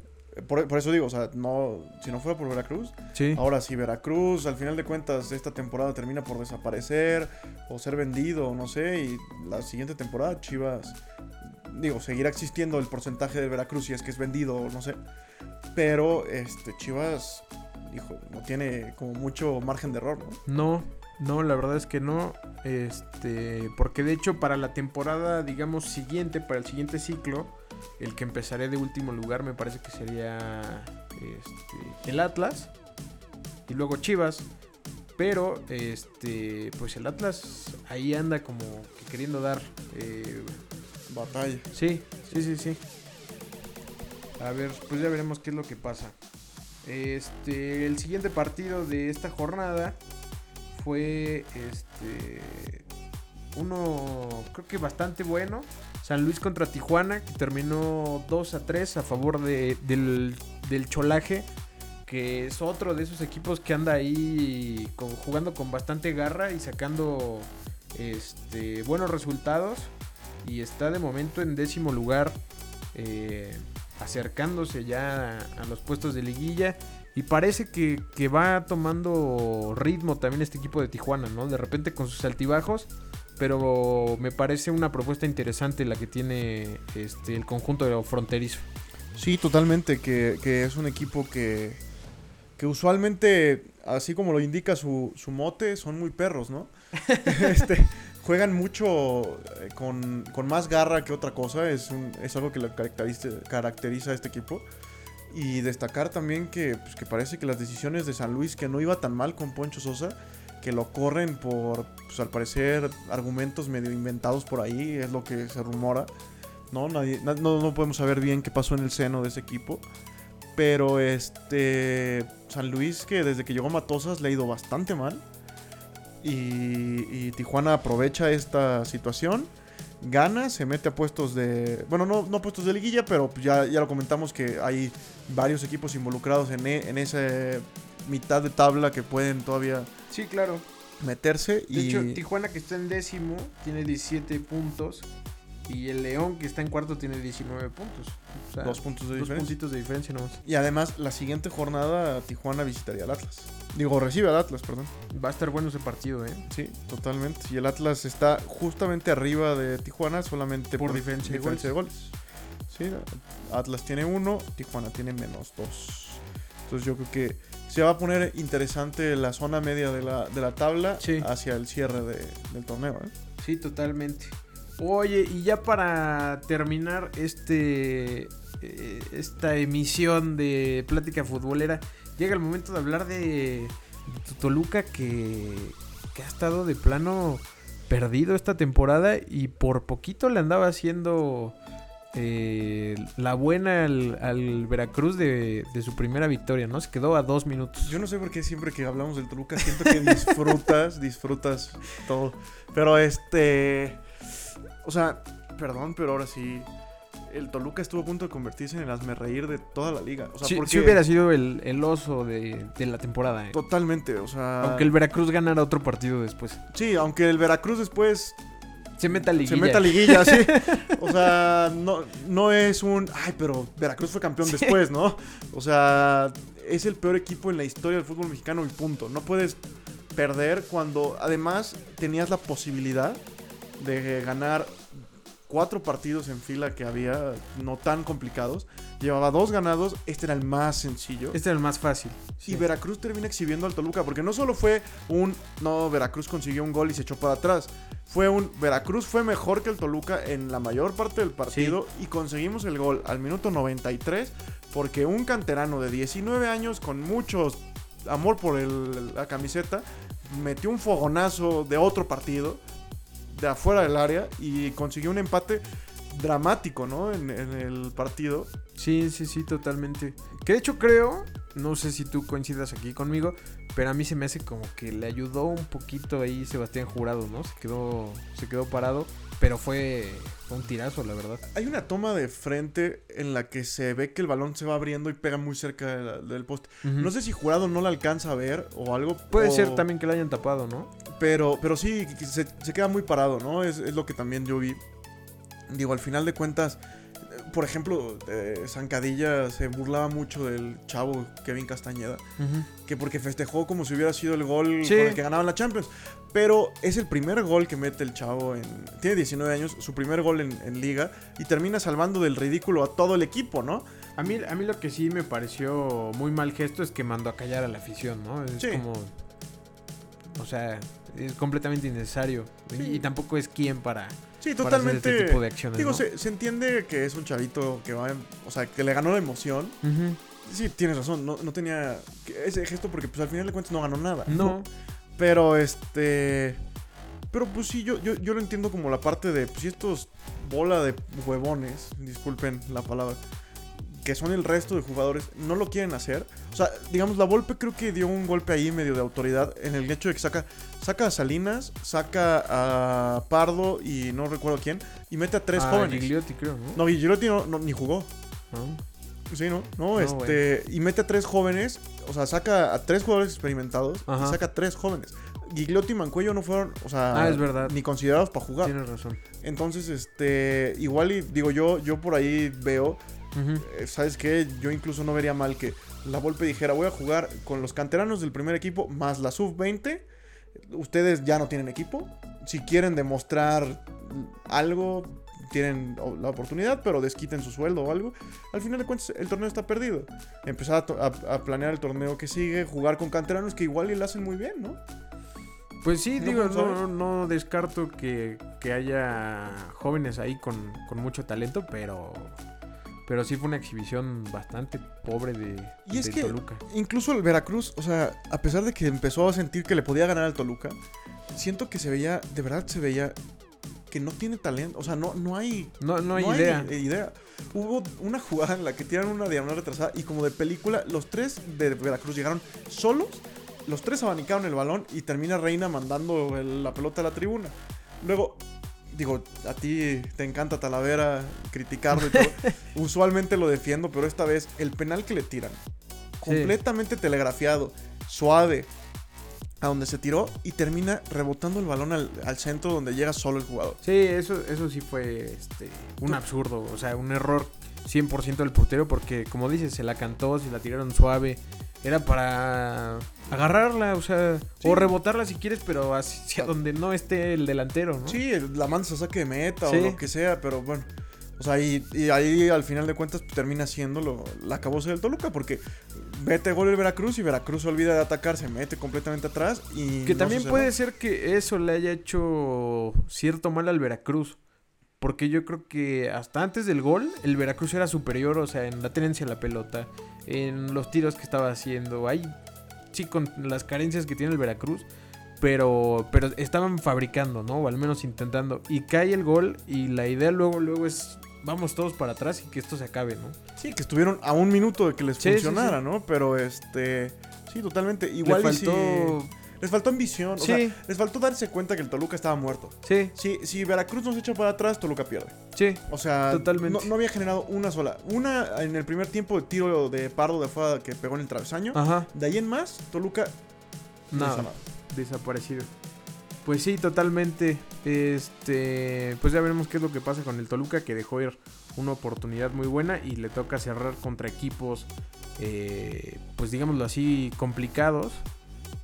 Por, por, eso digo, o sea, no, si no fuera por Veracruz, sí. ahora si Veracruz al final de cuentas esta temporada termina por desaparecer o ser vendido, no sé, y la siguiente temporada Chivas, digo, seguirá existiendo el porcentaje de Veracruz si es que es vendido, no sé, pero este Chivas, hijo, no tiene como mucho margen de error, ¿no? No, no, la verdad es que no, este, porque de hecho para la temporada, digamos, siguiente, para el siguiente ciclo, el que empezaré de último lugar me parece que sería este, el Atlas y luego Chivas. Pero este pues el Atlas ahí anda como que queriendo dar eh, batalla. Sí, sí, sí, sí. A ver, pues ya veremos qué es lo que pasa. Este, el siguiente partido de esta jornada fue este uno creo que bastante bueno. San Luis contra Tijuana, que terminó 2 a 3 a favor de, del, del, Cholaje, que es otro de esos equipos que anda ahí jugando con bastante garra y sacando este, buenos resultados. Y está de momento en décimo lugar, eh, acercándose ya a, los puestos de liguilla. Y parece que, que va tomando ritmo también este equipo de Tijuana, ¿no? De repente con sus altibajos pero me parece una propuesta interesante la que tiene este, el conjunto fronterizo. Sí, totalmente, que, que es un equipo que, que, usualmente, así como lo indica su, su mote, son muy perros, ¿no? este, juegan mucho eh, con, con, más garra que otra cosa, es, un, es algo que lo caracteriza, caracteriza a este equipo. Y destacar también que, pues, que parece que las decisiones de San Luis, que no iba tan mal con Poncho Sosa, que lo corren por, pues al parecer, argumentos medio inventados por ahí, es lo que se rumora. No, Nadie, no, no podemos saber bien qué pasó en el seno de ese equipo. Pero este San Luis, que desde que llegó a Matosas le ha ido bastante mal. Y, y Tijuana aprovecha esta situación. Gana, se mete a puestos de. Bueno, no, no puestos de liguilla, pero ya, ya lo comentamos que hay varios equipos involucrados en, e, en esa mitad de tabla que pueden todavía Sí, claro. Meterse De y... hecho, Tijuana que está en décimo tiene 17 puntos Y el León, que está en cuarto, tiene 19 puntos. O sea, Dos puntos de dos diferencia. puntitos de diferencia nomás. Y además, la siguiente jornada, Tijuana visitaría al Atlas. Digo, recibe al Atlas, perdón. Va a estar bueno ese partido, ¿eh? Sí, totalmente. Y el Atlas está justamente arriba de Tijuana, solamente Por diferencia de de goles. Sí, Atlas tiene uno, Tijuana tiene menos dos. Entonces yo creo que se va a poner interesante la zona media de la, de la tabla Sí. hacia el cierre de- del torneo. ¿eh? Sí, totalmente. Oye, y ya para terminar este eh, esta emisión de Plática Futbolera, llega el momento de hablar de Toluca que, que ha estado de plano perdido esta temporada y por poquito le andaba haciendo eh, la buena al, al Veracruz de, de su primera victoria, ¿no? Se quedó a dos minutos. Yo no sé por qué siempre que hablamos del Toluca siento que disfrutas, disfrutas todo. Pero este. O sea, perdón, pero ahora sí. El Toluca estuvo a punto de convertirse en el hazme reír de toda la liga. O sea, porque. si hubiera sido el, el oso de, de la temporada, ¿eh? Totalmente, o sea. Aunque el Veracruz ganara otro partido después. Sí, aunque el Veracruz después Se meta liguilla. se meta liguilla, sí. O sea, no, no es un. Ay, pero Veracruz fue campeón Sí. después, ¿no? O sea, es el peor equipo en la historia del fútbol mexicano y punto. No puedes perder cuando además tenías la posibilidad de ganar cuatro partidos en fila que había, no tan complicados. Llevaba dos ganados, este era el más sencillo. Este era el más fácil. Y Veracruz termina exhibiendo al Toluca, porque no solo fue un, no, Veracruz consiguió un gol y se echó para atrás. Fue un, Veracruz fue mejor que el Toluca en la mayor parte del partido y conseguimos el gol al minuto 93, porque un canterano de 19 años con mucho amor por el- la camiseta metió un fogonazo de otro partido, de afuera del área, y consiguió un empate dramático, ¿no? En, el partido. Sí, sí, sí, totalmente. Que de hecho creo, no sé si tú coincidas aquí conmigo, pero a mí se me hace como que le ayudó un poquito ahí Sebastián Jurado, ¿no? Se quedó, se quedó parado, pero fue, fue un tirazo, la verdad. Hay una toma de frente en la que se ve que el balón se va abriendo y pega muy cerca de la- del poste. No sé si Jurado no la alcanza a ver o algo. Puede o- ser también que la hayan tapado, ¿no? Pero, pero sí, se, se queda muy parado, ¿no? Es, es lo que también yo vi. Digo, al final de cuentas, por ejemplo, eh, Zancadilla se burlaba mucho del chavo Kevin Castañeda, que porque festejó como si hubiera sido el gol Sí. con el que ganaban la Champions. Pero es el primer gol que mete el chavo en... Tiene 19 años, su primer gol en, en liga, y termina salvando del ridículo a todo el equipo, ¿no? A mí, a mí lo que sí me pareció muy mal gesto es que mandó a callar a la afición, ¿no? Es Sí. como... O sea, es completamente innecesario. Sí. Y, y tampoco es quien para, Sí, para hacer totalmente... este tipo de acciones, Digo, ¿no? se, se entiende que es un chavito que va... en- o sea, que le ganó la emoción. Sí, tienes razón, no, no tenía ese gesto porque pues al final de cuentas no ganó nada. No, Pero este... Pero pues sí, yo, yo, yo lo entiendo como la parte de... Pues si estos bola de huevones, disculpen la palabra, que son el resto de jugadores, no lo quieren hacer. O sea, digamos, la Volpe creo que dio un golpe ahí medio de autoridad en el hecho de que saca, saca a Salinas, saca a Pardo y no recuerdo quién, y mete a tres jóvenes. Gigliotti, creo, ¿no? No, Gigliotti no- no- ni jugó. ¿No? Sí, ¿no? No, No, este. Y mete a tres jóvenes. O sea, saca a tres jugadores experimentados. Ajá. Y saca a tres jóvenes. Gigliotti y Mancuello no fueron, o sea, Ah, es verdad. ni considerados para jugar. Tienes razón. Entonces, este. Igual y digo yo, yo por ahí veo. Eh, ¿Sabes qué? Yo incluso no vería mal que la Volpe dijera: Voy a jugar con los canteranos del primer equipo más la sub-20. Ustedes ya no tienen equipo. Si quieren demostrar algo, tienen la oportunidad, pero desquiten su sueldo o algo. Al final de cuentas, el torneo está perdido. Empezar a, to- a- a planear el torneo que sigue, jugar con canteranos que igual y lo hacen muy bien, ¿no? Pues sí, No digo, no, no descarto que, que haya jóvenes ahí con, con mucho talento, pero pero sí fue una exhibición bastante pobre de, Y es de que- Toluca. Incluso el Veracruz, o sea, a pesar de que empezó a sentir que le podía ganar al Toluca, siento que se veía, de verdad se veía que no tiene talento. O sea, no, no hay No, no hay idea. idea. Hubo una jugada en la que tiran una diagonal retrasada y como de película, los tres de Veracruz llegaron solos, los tres abanicaron el balón y termina Reina mandando el- la pelota a la tribuna. Luego, digo, a ti te encanta Talavera criticarlo y todo. Usualmente lo defiendo, pero esta vez el penal que le tiran, completamente telegrafiado, suave, a donde se tiró y termina rebotando el balón al, al centro donde llega solo el jugador. Sí, eso, eso sí fue este, un absurdo, o sea, un error 100% del portero porque, como dices, se la cantó, se la tiraron suave. Era para agarrarla, o sea, Sí. o rebotarla si quieres, pero hacia donde no esté el delantero, ¿no? Sí, la mandas a saque de meta Sí. o lo que sea, pero bueno. O sea, y, y ahí al final de cuentas pues, termina siendo lo, la cabose del Toluca, porque vete gol el Veracruz y Veracruz olvida de atacar, se mete completamente atrás y. Que no también puede ser que eso le haya hecho cierto mal al Veracruz. Porque yo creo que hasta antes del gol, el Veracruz era superior, o sea, en la tenencia de la pelota, en los tiros que estaba haciendo. Ahí sí, con las carencias que tiene el Veracruz, pero, pero estaban fabricando, ¿no? O al menos intentando. Y cae el gol y la idea luego, luego es, vamos todos para atrás y que esto se acabe, ¿no? Sí, que estuvieron a un minuto de que les Sí, funcionara, sí. ¿no? Pero este. Sí, totalmente. Igual Le y sí- faltó... les faltó ambición. O Sí. sea, les faltó darse cuenta que el Toluca estaba muerto. Sí, Si, si Veracruz nos echa para atrás, Toluca pierde. sí. O sea, Totalmente. No, no había generado una sola. Una en el primer tiempo de tiro de Pardo de afuera que pegó en el travesaño. Ajá. De ahí en más, Toluca nada. desaparecido. Pues sí, totalmente. Este, pues ya veremos qué es lo que pasa con el Toluca, que dejó ir una oportunidad muy buena y le toca cerrar contra equipos, eh, pues digámoslo así, complicados.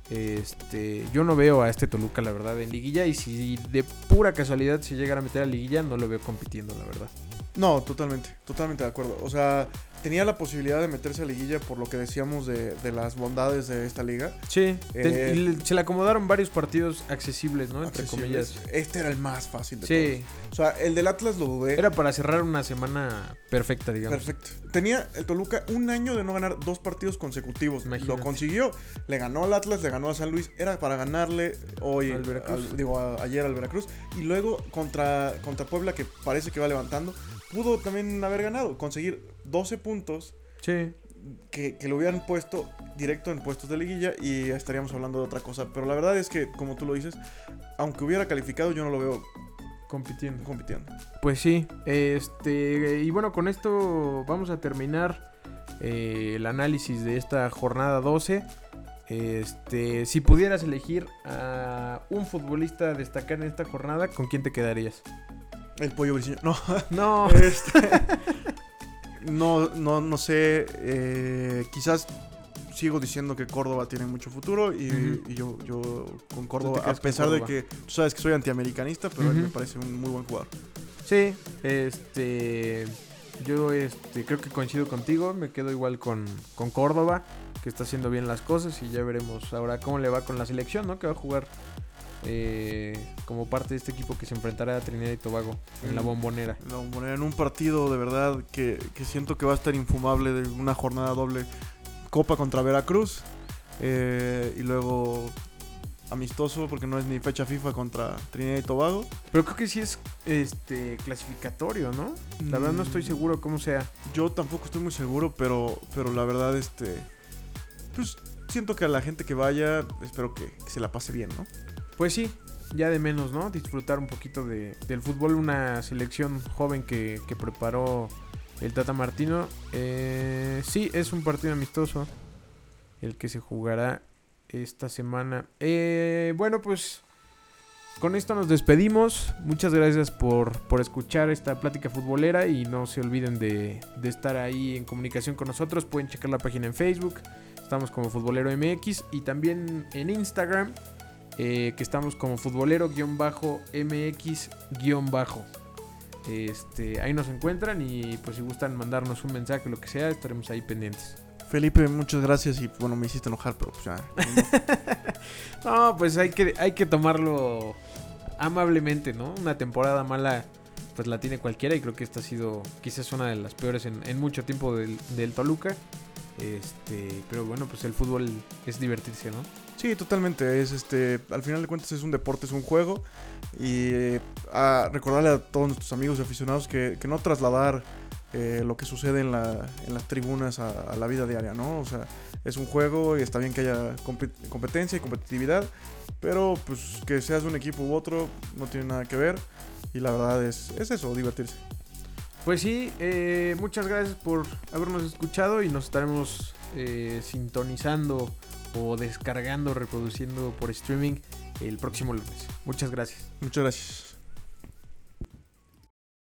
Este, yo no veo a este Toluca, la verdad, en liguilla. Y si de pura casualidad se llegara a meter a liguilla, no lo veo compitiendo, la verdad. No, totalmente, totalmente de acuerdo. O sea, tenía la posibilidad de meterse a liguilla por lo que decíamos de, de las bondades de esta liga. Sí, te- Eh, y le- se le acomodaron varios partidos accesibles, ¿no? Entre Accesibles. comillas. Este era el más fácil de Sí, todos. O sea, el del Atlas lo dudé. era para cerrar una semana perfecta, digamos. Perfecto. Tenía el Toluca un año de no ganar dos partidos consecutivos. Imagínate. Lo consiguió. Le ganó al Atlas, le ganó a San Luis. Era para ganarle hoy, Al Veracruz. al- digo, a- ayer al Veracruz. Y luego contra, contra Puebla, que parece que va levantando, pudo también haber ganado. Conseguir 12 puntos Sí. que, que lo hubieran puesto directo en puestos de liguilla y estaríamos hablando de otra cosa. Pero la verdad es que, como tú lo dices, aunque hubiera calificado, yo no lo veo Compitiendo. compitiendo. Pues sí, este, y bueno, con esto vamos a terminar eh, el análisis de esta jornada 12. Este, si pudieras elegir a un futbolista a destacar en esta jornada, ¿con quién te quedarías? El pollo briseño. No. No, Este, no, no, no sé. eh, quizás sigo diciendo que Córdoba tiene mucho futuro y, yo, yo con Córdoba, a pesar de que tú sabes que soy antiamericanista, pero él Ujú. me parece un muy buen jugador. sí, este, yo este, creo que coincido contigo, me quedo igual con, con Córdoba, que está haciendo bien las cosas y ya veremos ahora cómo le va con la selección, ¿no? Que va a jugar eh, como parte de este equipo que se enfrentará a Trinidad y Tobago en la Mm. bombonera. La Bombonera en un partido de verdad que, que siento que va a estar infumable de una jornada doble. Copa contra Veracruz eh, y luego amistoso porque no es ni fecha FIFA contra Trinidad y Tobago. Pero creo que sí es este clasificatorio, ¿no? La verdad no estoy Mm. seguro cómo sea. Yo tampoco estoy muy seguro, pero, pero la verdad, este. Pues siento que a la gente que vaya, espero que, que se la pase bien, ¿no? Pues sí, ya de menos, ¿no? Disfrutar un poquito de, del fútbol, una selección joven que, que preparó el Tata Martino. Eh, sí, es un partido amistoso el que se jugará esta semana. Eh, bueno, pues con esto nos despedimos. Muchas gracias por, por escuchar esta plática futbolera y no se olviden de, de estar ahí en comunicación con nosotros. Pueden checar la página en Facebook. Estamos como Futbolero MX y también en Instagram eh, que estamos como futbolero-mx-bajo. Este, ahí nos encuentran y pues si gustan mandarnos un mensaje, lo que sea, estaremos ahí pendientes. Felipe, muchas gracias y bueno, me hiciste enojar, pero pues ya. No, pues hay que, hay que tomarlo amablemente, ¿no? Una temporada mala, pues la tiene cualquiera y creo que esta ha sido quizás una de las peores en, en mucho tiempo del, del Toluca. Este, pero bueno, pues el fútbol es divertirse, ¿no? Sí, totalmente. Es este, al final de cuentas es un deporte, es un juego. Y eh, a recordarle a todos nuestros amigos y aficionados que, que no trasladar eh, lo que sucede en, la, en las tribunas a, la vida diaria, ¿no? O sea, es un juego y está bien que haya compe- competencia y competitividad, pero pues que seas un equipo u otro no tiene nada que ver. Y la verdad es, es eso, divertirse. Pues sí, eh, muchas gracias por habernos escuchado y nos estaremos eh, sintonizando o descargando, reproduciendo por streaming el próximo lunes. Muchas gracias. Muchas gracias.